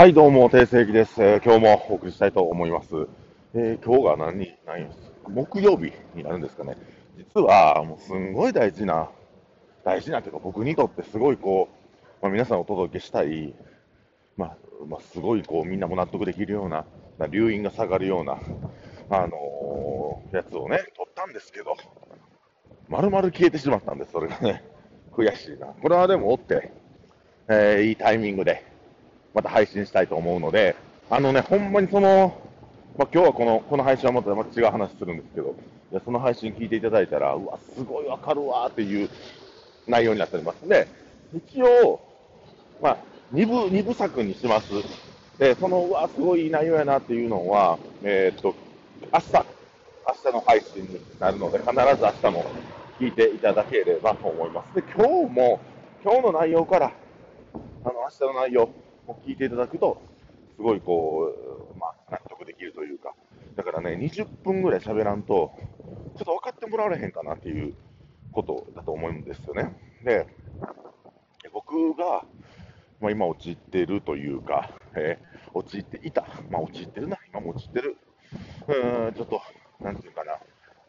はい、どうも、定世紀です。えー今日もお送りしたいと思います。えー今日が何、何日木曜日になるんですかね。実は、もうすんごい大事な、大事なというか、僕にとってすごいこう、まあ、皆さんお届けしたい、まあ、まあ、すごいこう、みんなも納得できるような、まあ留飲が下がるような、あのーやつをね、撮ったんですけど、丸々消えてしまったんです、それがね。悔しいな。これはでも追って、えーいいタイミングで、また配信したいと思うので、あのね、ほんまにその、まあ、今日はこのこの配信はまた違う話するんですけど、いやその配信聞いていただいたら、うわ、すごいわかるわっていう内容になっております。で、一応、まあ、2部、二部作にします。で、その、うわ、すごいいい内容やなっていうのは、えーっと、明日、明日の配信になるので、必ず明日も聞いていただければと思います。で、今日も、今日の内容から、あの、明日の内容を聞いていただくと、すごいこう、まあ、納得できるというか、だからね、20分ぐらい喋らんと、ちょっと分かってもらわれへんかなっていうことだと思うんですよね。で、僕が、まあ、今陥ってるというか、えー陥っていた、まあ、陥ってるな、今も陥ってる、うーん、ちょっと、なんていうかな、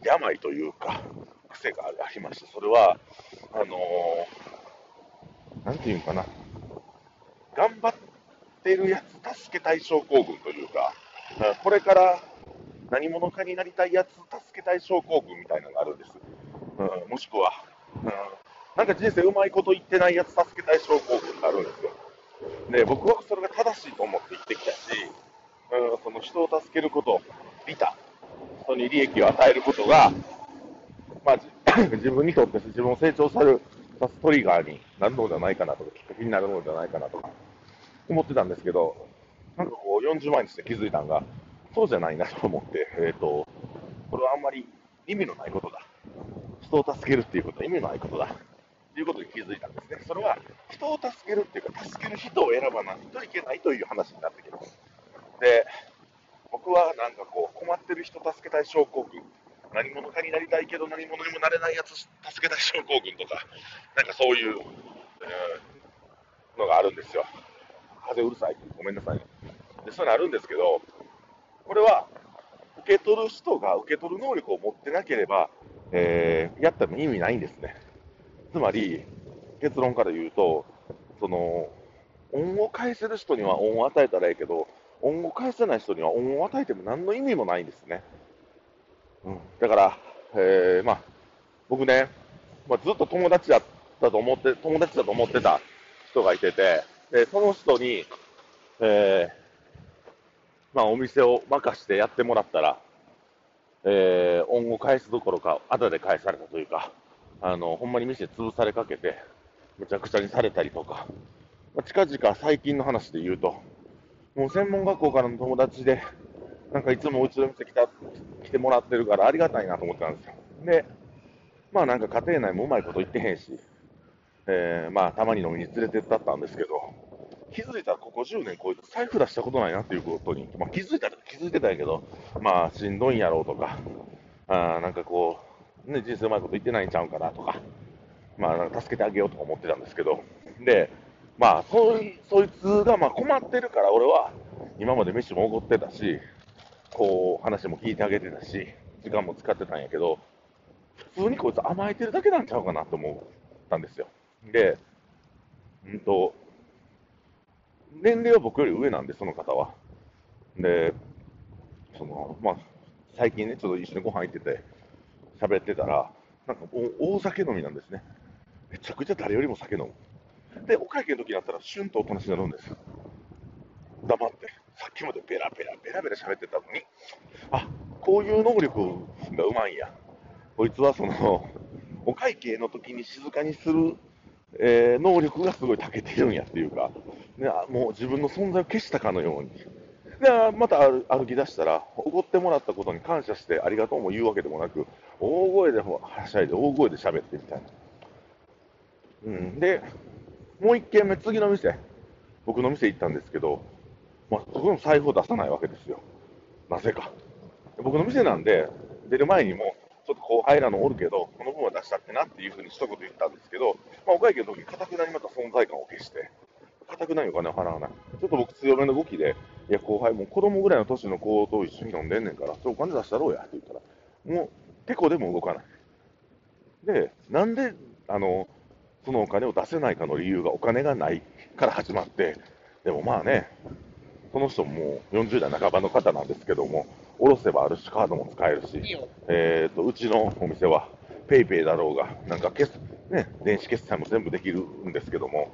病というか、癖がありまして、それは、あのーなんていうかな、てるやつ助けたい症候群というか、これから何者かになりたいやつ助けたい症候群みたいなのがあるんです。うん、もしくは、うん、なんか人生うまいこと言ってないやつ助けたい症候群があるんですよ。で、僕はそれが正しいと思って生きてきたし、うん、その人を助けること、利他、人に利益を与えることが、まあ、自分にとって自分を成長させるさすトリガーになるのではないかなとか、きっかけになるのではないかなとか思ってたんですけど、なんかこう40万にして気づいたのが、そうじゃないなと思って、えっ、と、これはあんまり意味のないことだ。人を助けるっていうことは意味のないことだ。ということに気づいたんですね。それは人を助けるっていうか、助ける人を選ばないといけないという話になってきます。で、僕はなんかこう、困ってる人助けたい症候群、何者かになりたいけど何者にもなれないやつ助けたい症候群とか、なんかそういう、えーのがあるんですよ。風うるさい。ごめんなさい。で、そういうのあるんですけど、これは、受け取る人が受け取る能力を持ってなければ、えーやったら意味ないんですね。つまり、結論から言うと、その、恩を返せる人には恩を与えたらいいけど、恩を返せない人には恩を与えても何の意味もないんですね。うん、だから、えーまあ、僕ね、まあ、ずっと友達だったと思って、友達だと思ってた人がいてて、でその人に、えーまあ、お店を任してやってもらったら、えー恩を返すどころか、あだで返されたというか、あのほんまに店潰されかけて、むちゃくちゃにされたりとか、まあ、近々最近の話で言うと、もう専門学校からの友達で、なんかいつもうちの店来た来てもらってるからありがたいなと思ってたんですよ。で、まあなんか家庭内もうまいこと言ってへんし、えーまあたまに飲みに連れてったったんですけど、気づいたらここ10年こいつ財布出したことないなっていうことに、まあ、気づいたら気づいてたんやけど、まあしんどいんやろうとか、あなんかこう、ね、人生うまいこと言ってないんちゃうかなとか、まあ助けてあげようとか思ってたんですけど、で、まあそいそいつがまあ困ってるから俺は今まで飯もおごってたし、こう話も聞いてあげてたし、時間も使ってたんやけど、普通にこいつ甘えてるだけなんちゃうかなと思ったんですよ。で、うんと、年齢は僕より上なんで、その方は。で、その、まあ、最近ね、ちょっと一緒にご飯行ってて、喋ってたら、なんかお大酒飲みなんですね。めちゃくちゃ誰よりも酒飲む。で、お会計の時になったら、シュンとおとなしになるんです。黙って、さっきまでベラベラ、ベラベラ喋ってたのに、あこういう能力がうまいんや。こいつはその、お会計の時に静かにする、えー能力がすごい長けてるんやっていうか、ね、もう自分の存在を消したかのように。で、また歩歩き出したら、おごってもらったことに感謝してありがとうも言うわけでもなく、大声ではしゃいで、大声で喋ってみたいな。うん、で、もう一軒目、次の店、僕の店行ったんですけど、まあ、そこでも財布を出さないわけですよ。なぜか。僕の店なんで、出る前にも、ちょっと後輩らのおるけど、この分は出したってなっていうふうに一言言ったんですけど、まあ、お会計の時に、かたくなにまた存在感を消して、かたくないお金を払わない。ちょっと僕強めの動きで、いや、後輩も子供ぐらいの年の子と一緒に飲んでんねんから、ちょ、お金出したろうやって言ったら、もう、てこでも動かない。で、なんで、あの、そのお金を出せないかの理由がお金がないから始まって、でもまあね、その人ももう40代半ばの方なんですけども、下ろせばあるし、カードも使えるし、えーと、うちのお店は PayPay だろうが、なんか決、ね、電子決済も全部できるんですけども、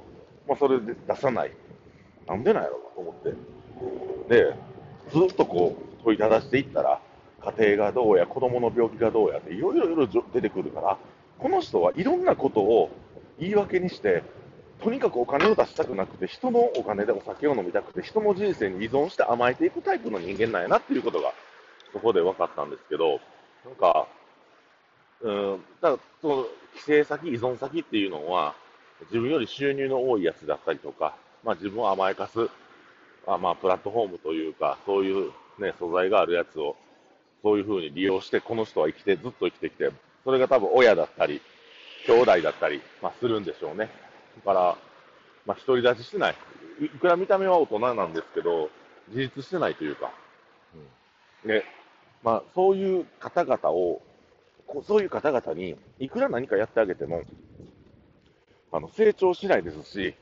まあ、それで出さない。なんでなんやろうと思って。で、ずっとこう問いただしていったら、家庭がどうや、子供の病気がどうやっていろいろいろ出てくるから、この人はいろんなことを言い訳にして、とにかくお金を出したくなくて、人のお金でお酒を飲みたくて、人の人生に依存して甘えていくタイプの人間なんやなっていうことが、そこで分かったんですけど、なんか、うん、だからその帰省先、依存先っていうのは、自分より収入の多いやつだったりとか、まあ、自分を甘やかす、あまあ、プラットフォームというか、そういう、ね、素材があるやつを、そういうふうに利用して、この人は生きて、ずっと生きてきて、それが多分親だったり、兄弟だったり、まあ、するんでしょうね。だから、まあ、独り立ちしてない。いくら見た目は大人なんですけど、自立してないというか、うん、で、まあ、そういう方々を、そういう方々に、いくら何かやってあげても、あの成長しないですし、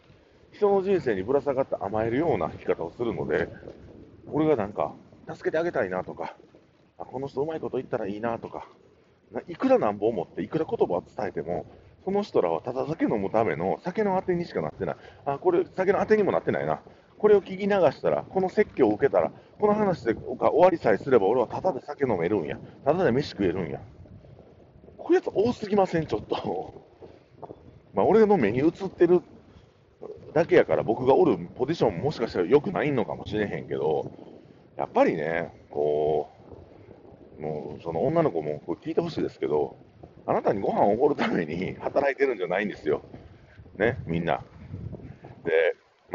人の人生にぶら下がって甘えるような生き方をするので、俺がなんか、助けてあげたいなとか、あこの人うまいこと言ったらいいなとか、いくらなんぼ思って、いくら言葉を伝えても、その人らはただ酒飲むための酒のあてにしかなってない。あ、これ酒のあてにもなってないな。これを聞き流したら、この説教を受けたら、この話で終わりさえすれば俺はただで酒飲めるんや。ただで飯食えるんや。こういうやつ多すぎません、ちょっと。まあ、俺の目に映ってるだけやから僕がおるポジションもしかしたら良くないのかもしれへんけど、やっぱりね、こう、もうその女の子もこれ聞いてほしいですけど、あなたにご飯をおごるために働いてるんじゃないんですよ。ね、みんな。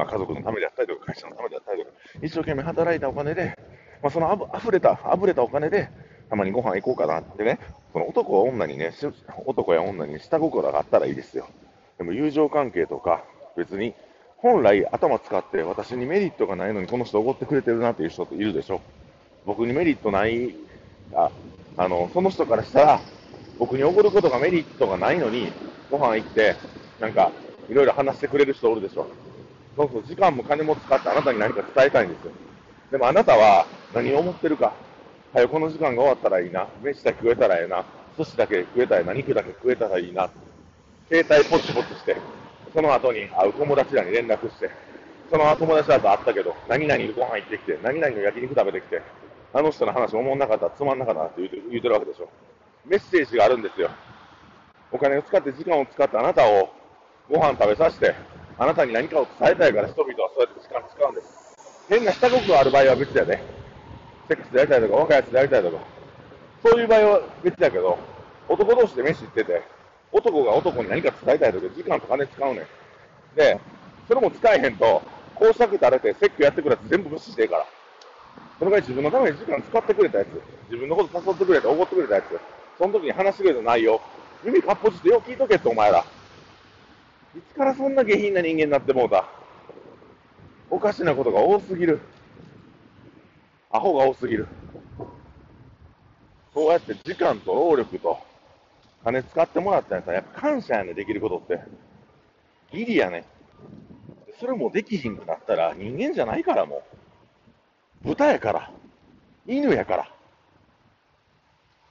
まあ、家族のためであったりとか、会社のためであったりとか、一生懸命働いたお金で、まあ、そのあぶ溢れた、溢れたお金で、たまにご飯行こうかなってね、その男は女にね、男や女に下心があったらいいですよ。でも友情関係とか、別に、本来頭使って私にメリットがないのにこの人おごってくれてるなっていう人っているでしょ。僕にメリットない、あ、あの、その人からしたら、僕に怒ることがメリットがないのに、ご飯行って、なんか、いろいろ話してくれる人おるでしょ。そうそう、時間も金も使ってあなたに何か伝えたいんですよ。でもあなたは何を思ってるか。はよ、この時間が終わったらいいな。飯だけ食えたらええな。寿司だけ食えたらええな。肉だけ食えたらいいな。携帯ポチポチして、その後に会う友達らに連絡して、その友達らと会ったけど、何々にご飯行ってきて、何々の焼肉食べてきて、あの人の話思んなかったら、つまんなかったって言うて言うてるわけでしょ。メッセージがあるんですよ。お金を使って時間を使ってあなたをご飯食べさせて、あなたに何かを伝えたいから人々はそうやって時間使うんです。変な下心ある場合は別だよね。セックスでやりたいとか、若いやつでやりたいとか。そういう場合は別だけど、男同士で飯行ってて、男が男に何か伝えたいとか、時間と金使うねん。で、それも使えへんと、工作垂れて説教やってくれやつ全部無視していいから。その場合自分のために時間使ってくれたやつ、自分のこと誘ってくれて、おごってくれたやつ、その時に話してくれた内容、耳かっぽじってよう聞いとけって、お前ら。いつからそんな下品な人間になってもうた？おかしなことが多すぎる。アホが多すぎる。そうやって時間と労力と金使ってもらったんやったら、やっぱ感謝やね、できることって。ギリやね。それもできひんくなったら人間じゃないからもう。豚やから。犬やから。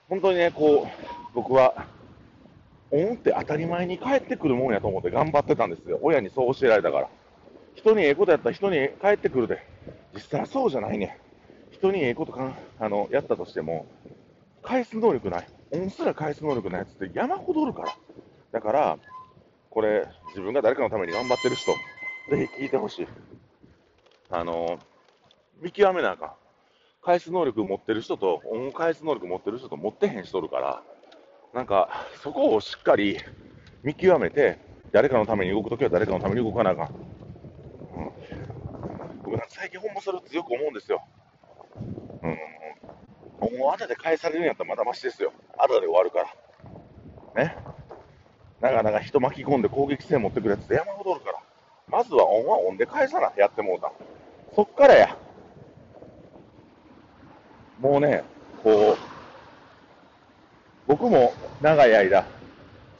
本当にね、こう、僕は、恩って当たり前に返ってくるもんやと思って頑張ってたんですよ。親にそう教えられたから。人にええことやったら人に返ってくるで。実際はそうじゃないね。人にええことかあのやったとしても、返す能力ない。恩すら返す能力ないやつって山ほどおるから。だから、これ、自分が誰かのために頑張ってる人、ぜひ聞いてほしい。あの、見極めなあかん。返す能力持ってる人と、恩返す能力持ってる人と持ってへん人おるから、なんか、そこをしっかり見極めて、誰かのために動くときは誰かのために動かなあかん。うん、僕なんか最近ほんまそれを強く思うんですよ。うん。もう後で返されるんやったらまだましですよ。後で終わるから。ね。なかなか人巻き込んで攻撃性持ってくるやつって山ほどおるから。まずは恩は恩で返さなやってもうた。そっからや。もうね、こう、僕も長い間、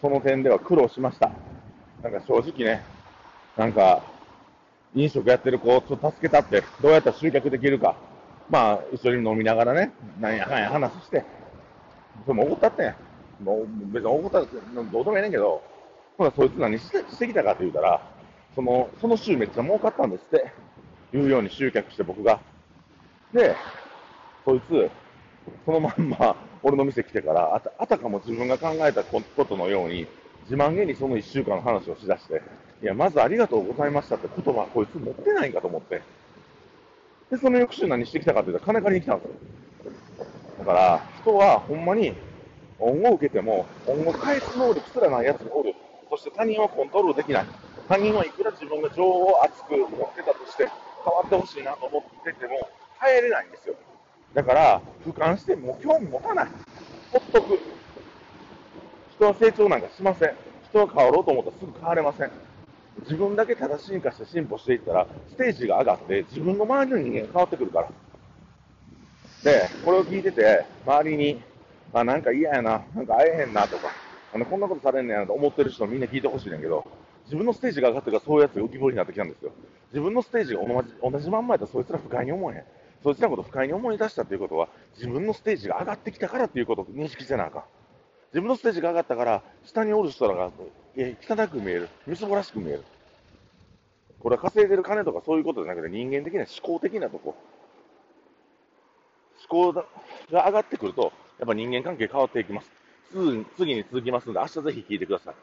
その点では苦労しました。なんか正直ね、なんか、飲食やってる子をちょっと助けたって、どうやったら集客できるか。まあ、一緒に飲みながらね、なんやかんや話して、それも怒ったってん。もう別に怒ったってどうでもええねんけど、ほら、そいつ何してしてきたかって言うたら、その、その週めっちゃ儲かったんですって、言うように集客して僕が。で、そいつ、そのまんま俺の店来てからあた、あたかも自分が考えたことのように、自慢げにその1週間の話をしだして、いや、まずありがとうございましたって言葉、こいつ持ってないんかと思って。で、その翌週何してきたかって言ったら金借りに来たんですよ。だから、人はほんまに、恩を受けても、恩を返す能力すらない奴がおる。そして他人をコントロールできない。他人はいくら自分が情を熱く持ってたとして、変わってほしいなと思ってても、変えれないんですよ。だから、俯瞰してもう興味持たない。ほっとく。人は成長なんかしません。人は変わろうと思ったらすぐ変われません。自分だけ正しい化して進歩していったら、ステージが上がって、自分の周りの人間が変わってくるから。で、これを聞いてて、周りに、あ、なんか嫌やな、なんか会えへんなとか、あの、こんなことされんねやなと思ってる人みんな聞いてほしいねんけど、自分のステージが上がってからそういうやつが浮き彫りになってきたんですよ。自分のステージが同じ同じまんまやったらそいつら不快に思えへん。そいつらのことを不快に思い出したっていうことは、自分のステージが上がってきたからっていうことを認識してなあかん。自分のステージが上がったから、下におる人らが、え汚く見える。みそぼらしく見える。これは稼いでる金とかそういうことじゃなくて人間的な思考的なとこ。思考が上がってくると、やっぱ人間関係変わっていきます。次に続きますので、明日ぜひ聞いてください。